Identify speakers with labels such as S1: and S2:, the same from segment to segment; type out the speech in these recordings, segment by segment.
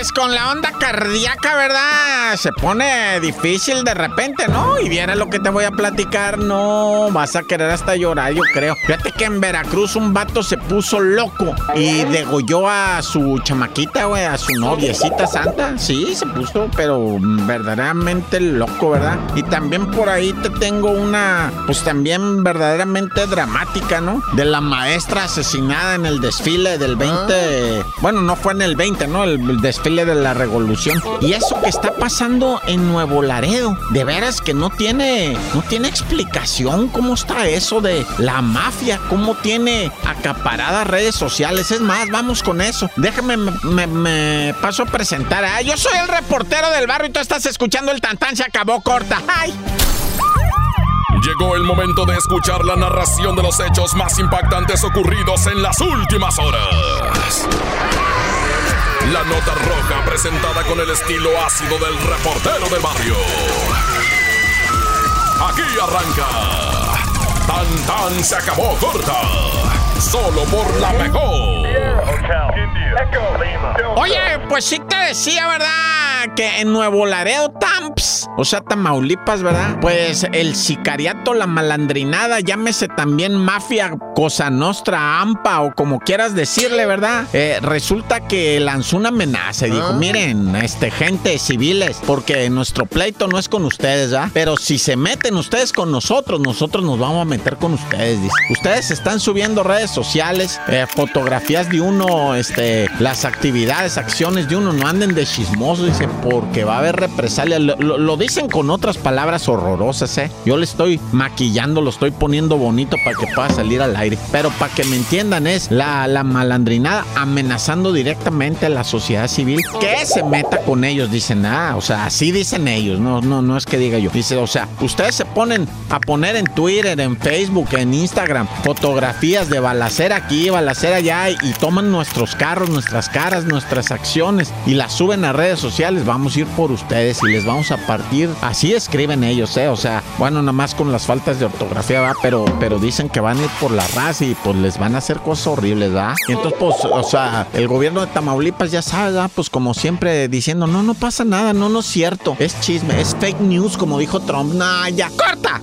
S1: cámaras? Con la onda cardíaca, ¿verdad? Se pone difícil de repente, ¿no? Y viene lo que te voy a platicar, no vas a querer hasta llorar, yo creo. Fíjate que en Veracruz un vato se puso loco y degolló a su chamaquita, güey, a su noviecita santa. Sí, se puso, pero verdaderamente loco, ¿verdad? Y también por ahí te tengo una, pues también verdaderamente dramática, ¿no? De la maestra asesinada en el desfile del 20. Bueno, no fue en el 20, ¿no? El, el de la revolución. Y eso que está pasando en Nuevo Laredo, de veras que no tiene, no tiene explicación cómo está eso de la mafia, cómo tiene acaparadas redes sociales. Es más, vamos con eso. Déjame, me, me- me paso a presentar. Ah, yo soy el reportero del barrio y tú estás escuchando el tantán, se acabó corta. ¡Ay!
S2: Llegó el momento de escuchar la narración de los hechos más impactantes ocurridos en las últimas horas. La nota roja presentada con el estilo ácido del reportero del barrio. Aquí arranca. Tan tan se acabó corta. Solo por la mejor.
S1: Oye, pues sí te decía, ¿verdad? Que en Nuevo Laredo, Tamps, o sea, Tamaulipas, ¿verdad? Pues el sicariato, la malandrinada, llámese también mafia, cosa nostra, ampa o como quieras decirle, ¿verdad? Eh, resulta que lanzó una amenaza y dijo, miren, este, gente, civiles, porque nuestro pleito no es con ustedes, ¿verdad? Pero si se meten ustedes con nosotros, nosotros nos vamos a meter con ustedes, dice. Ustedes están subiendo redes sociales, eh, fotografías de uno, este, las actividades, acciones de uno, no anden de chismoso, dice, porque va a haber represalia. Lo, dicen con otras palabras horrorosas, ¿eh? Yo le estoy maquillando, lo estoy poniendo bonito para que pueda salir al aire. Pero para que me entiendan, es la, la malandrinada amenazando directamente a la sociedad civil que se meta con ellos, dicen, ah, o sea, así dicen ellos, no, no, no es que diga yo. Dice, o sea, ustedes se ponen a poner en Twitter, en Facebook, en Instagram, fotografías de balacera aquí, balacera allá, y, toman nuestros carros, nuestras caras, nuestras acciones, y las suben a redes sociales, vamos a ir por ustedes y les vamos a partir. Así escriben ellos, ¿eh? O sea, bueno, nada más con las faltas de ortografía, va, pero, pero dicen que van a ir por la raza y pues les van a hacer cosas horribles, ¿va? Y entonces, pues, o sea, el gobierno de Tamaulipas ya sabe, ¿va? Pues como siempre diciendo, no, no pasa nada, no, no es cierto, es chisme, es fake news, como dijo Trump. No, ya, corta.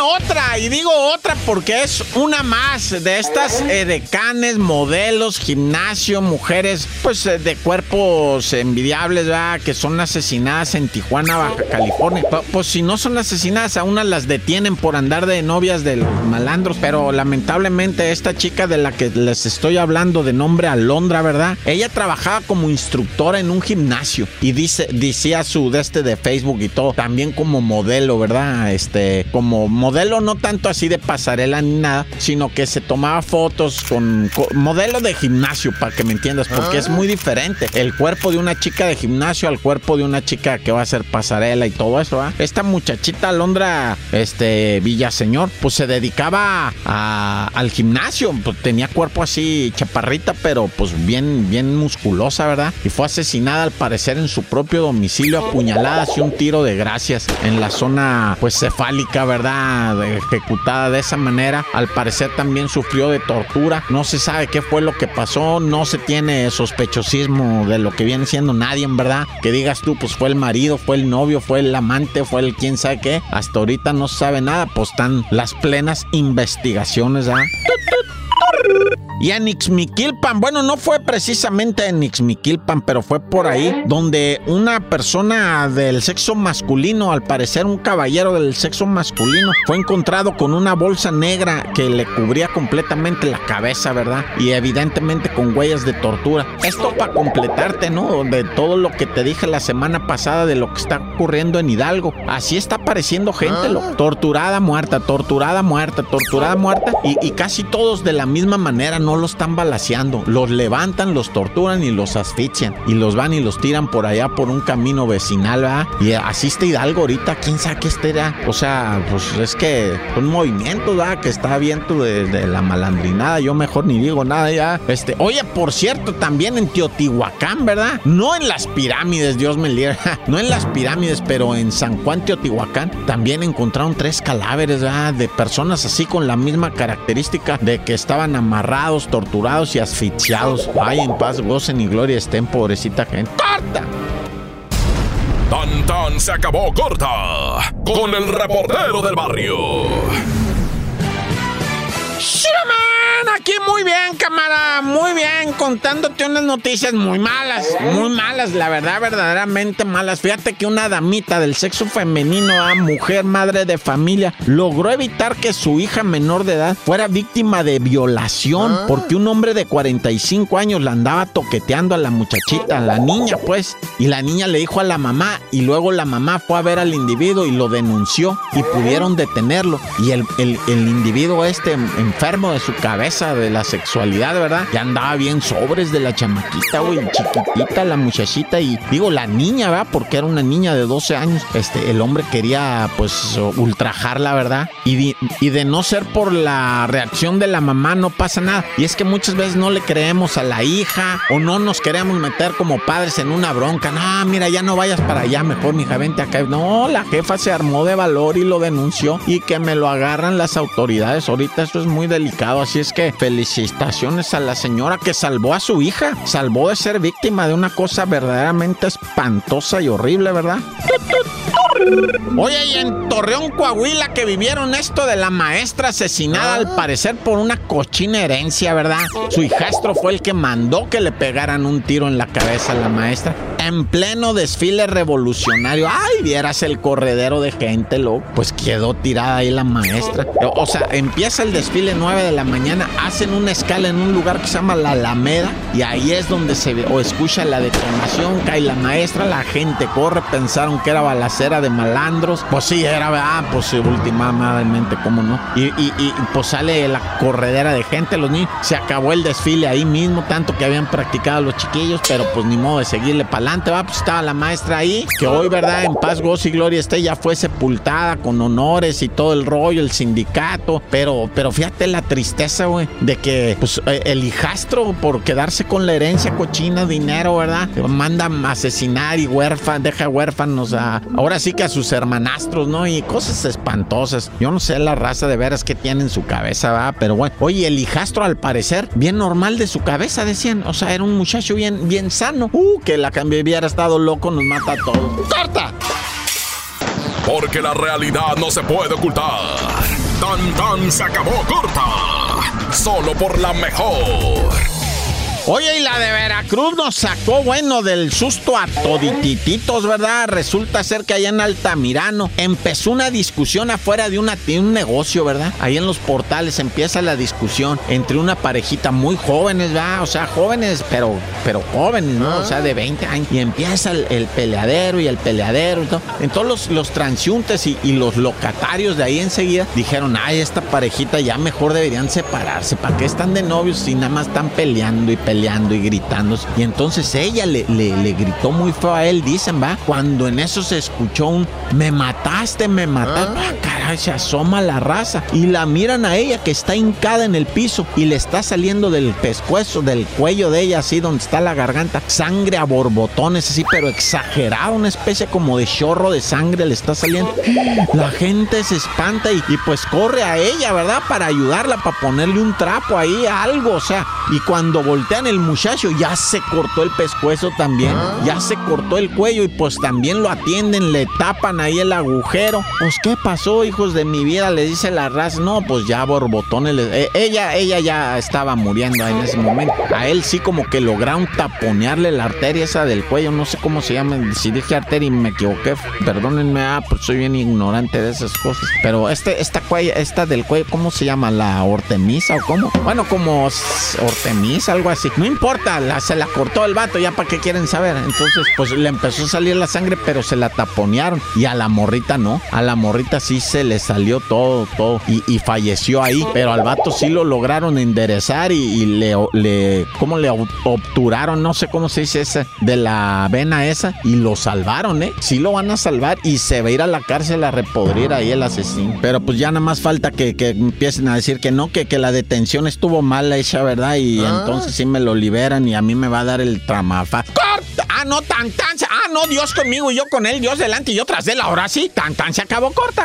S1: otra, y digo otra porque es una más de estas eh, decanes, modelos, gimnasio, mujeres, pues eh, de cuerpos envidiables, ¿verdad? Que son asesinadas en Tijuana, Baja California. Pu- Pues si no son asesinadas, a unas las detienen por andar de novias de los malandros, pero lamentablemente esta chica de la que les estoy hablando de nombre Alondra, ¿verdad? Ella trabajaba como instructora en un gimnasio y dice, decía su de este de Facebook y todo, también como modelo, ¿verdad? Este, como modelo no tanto así de pasarela ni nada, sino que se tomaba fotos con, con- modelo de gimnasio, para que me entiendas, porque es muy diferente el cuerpo de una chica de gimnasio al cuerpo de una chica que va a hacer pasarela y todo eso, ¿ah? Esta muchachita Alondra, este, Villaseñor, pues se dedicaba a- al gimnasio, pues tenía cuerpo así chaparrita, pero pues bien, bien musculosa, ¿verdad? Y fue asesinada al parecer en su propio domicilio, apuñaladas y un tiro de gracias en la zona, pues cefálica, ¿verdad? De- ejecutada de esa manera. Al parecer también sufrió de tortura. No se sabe qué fue lo que pasó, no se tiene sospechosismo de lo que viene siendo nadie, en verdad. Que digas tú, pues fue el marido, fue el novio, fue el amante, fue el quién sabe qué. Hasta ahorita no se sabe nada, pues están las plenas investigaciones, ¿ah? Y en Ixmiquilpan, bueno, no fue precisamente en Ixmiquilpan, pero fue por ahí donde una persona del sexo masculino, al parecer un caballero del sexo masculino, fue encontrado con una bolsa negra que le cubría completamente la cabeza, ¿verdad? Y evidentemente con huellas de tortura. Esto para completarte, ¿no? De todo lo que te dije la semana pasada de lo que está ocurriendo en Hidalgo. Así está apareciendo gente, loco. torturada, muerta, torturada, muerta, torturada, muerta, y, y casi todos de la misma manera, no no los están balaseando. Los levantan, los torturan y los asfixian. Y los van y los tiran por allá por un camino vecinal, ¿verdad? Y asiste Hidalgo ahorita, quién sabe qué era. O sea, pues es que un movimiento, ¿verdad? Que está viento de, de, la malandrinada. Yo mejor ni digo nada ya. Este, oye, por cierto, también en Teotihuacán, ¿verdad? No en las pirámides, Dios me libre. no en las pirámides, pero en San Juan, Teotihuacán, también encontraron tres cadáveres, ¿verdad? De personas así con la misma característica de que estaban amarrados, torturados y asfixiados. Ay, en paz, gocen y gloria estén, pobrecita gente. ¡Corta!
S2: Tan tan se acabó corta con el reportero del barrio.
S1: Aquí muy bien, cámara, muy bien, contándote unas noticias muy malas, muy malas, la verdad, verdaderamente malas. Fíjate que una damita del sexo femenino, a mujer, madre de familia, logró evitar que su hija menor de edad fuera víctima de violación,
S3: Ah.
S1: porque un hombre de 45 años la andaba toqueteando a la muchachita, a la niña, pues, y la niña le dijo a la mamá, y luego la mamá fue a ver al individuo y lo denunció, y pudieron detenerlo. Y el, el, el individuo este enfermo de su cabeza, de la sexualidad, ¿verdad? Ya andaba bien sobres de la chamaquita, güey, chiquitita la muchachita y digo la niña, ¿verdad? Porque era una niña de 12 años. Este, el hombre quería pues ultrajarla, ¿verdad? Y de, y de no ser por la reacción de la mamá no pasa nada. Y es que muchas veces no le creemos a la hija o no nos queremos meter como padres en una bronca. No, mira, ya no vayas para allá, mejor mija, vente acá. No, la jefa se armó de valor y lo denunció y que me lo agarran las autoridades. Ahorita eso es muy delicado, así es que felicitaciones a la señora que salvó a su hija, salvó de ser víctima de una cosa verdaderamente espantosa y horrible, ¿verdad? Oye, y en Torreón, Coahuila, que vivieron esto de la maestra asesinada, al parecer por una cochina herencia, ¿verdad? Su hijastro fue el que mandó que le pegaran un tiro en la cabeza a la maestra. En pleno desfile revolucionario. Ay, vieras el corredero de gente, loco. Pues quedó tirada ahí la maestra. O sea, empieza el desfile 9 de la mañana, hacen una escala en un lugar que se llama la Alameda, y ahí es donde se o escucha la detonación, cae la maestra, la gente corre, pensaron que era balacera de malandros. Pues sí, era, ah, pues últimamente, ¿cómo no? Y, y, y pues sale la corredera de gente, los niños. Se acabó el desfile ahí mismo, tanto que habían practicado los chiquillos, pero pues ni modo de seguirle para adelante, va, pues estaba la maestra ahí, que hoy, ¿verdad? En paz, gozo y gloria esté, ya fue sepultada con honores y todo el rollo, el sindicato, pero, pero fíjate la tristeza, güey, de que pues eh, el hijastro por quedarse con la herencia cochina, dinero, ¿verdad? Manda a asesinar y huérfanos, deja huérfanos a, ahora sí que a sus hermanastros, ¿no? Y cosas espantosas. Yo no sé la raza de veras que tiene en su cabeza, va, pero bueno. Oye, el hijastro al parecer, bien normal de su cabeza, decían. O sea, era un muchacho bien, bien sano. Uh, que la cambio hubiera estado loco, nos mata a todos. ¡Corta!
S2: Porque la realidad no se puede ocultar. Tan tan se acabó corta. Solo por la mejor.
S1: Oye, y la de Veracruz nos sacó, bueno, del susto a toditititos, ¿verdad? Resulta ser que allá en Altamirano empezó una discusión afuera de, una, un negocio, ¿verdad? Ahí en los portales empieza la discusión entre una parejita muy jóvenes, ¿verdad? O sea, jóvenes, pero, pero jóvenes, ¿no? O sea, de 20 años. Y empieza el, el peleadero y el peleadero y todo. Entonces los, los transeúntes y, y los locatarios de ahí enseguida dijeron, ay, esta parejita ya mejor deberían separarse. ¿Para qué están de novios si nada más están peleando y peleando? Y gritando. Y entonces ella le, le, le, gritó muy feo a él, dicen, va. Cuando en eso se escuchó un me mataste, me mataste. Ah, se asoma la raza. Y la miran a ella que está hincada en el piso y le está saliendo del pescuezo, del cuello de ella, así donde está la garganta, sangre a borbotones, así, pero exagerado, una especie como de chorro de sangre le está saliendo. La gente se espanta y, pues corre a ella, ¿verdad? Para ayudarla, para ponerle un trapo ahí, algo, o sea. Y cuando voltean el muchacho ya se cortó el pescuezo también, ya se cortó el cuello y pues también lo atienden, le tapan ahí el agujero. Pues qué pasó, de mi vida, le dice la raza. No, pues ya borbotones. Eh, ella, ella ya estaba muriendo en ese momento. A él sí como que lograron taponearle la arteria esa del cuello, no sé cómo se llama. Si dije arteria y me equivoqué, perdónenme, ah, pues soy bien ignorante de esas cosas. Pero este, esta cuella, esta del cuello, ¿cómo se llama? ¿La ortemisa o cómo? Bueno, como ortemisa, algo así. No importa, se la cortó el vato, ya para qué quieren saber. Entonces, pues le empezó a salir la sangre, pero se la taponearon. Y a la morrita no. A la morrita sí se le salió todo, todo. Y, falleció ahí. Pero al vato sí lo lograron enderezar y, le, le, ¿cómo le obturaron? No sé cómo se dice ese, de la vena esa. Y lo salvaron, ¿eh? Sí lo van a salvar y se va a ir a la cárcel a repodrir ahí el asesino. Pero pues ya nada más falta que, empiecen a decir que no, que, que la detención estuvo mal hecha, ¿verdad? Y ah. entonces sí me lo liberan y a mí me va a dar el tramafa. ¡Corta! Ah, no, tan, tan. Ah, no, Dios conmigo y yo con él, Dios delante y yo tras él. Ahora sí, tan, tan se acabó corta.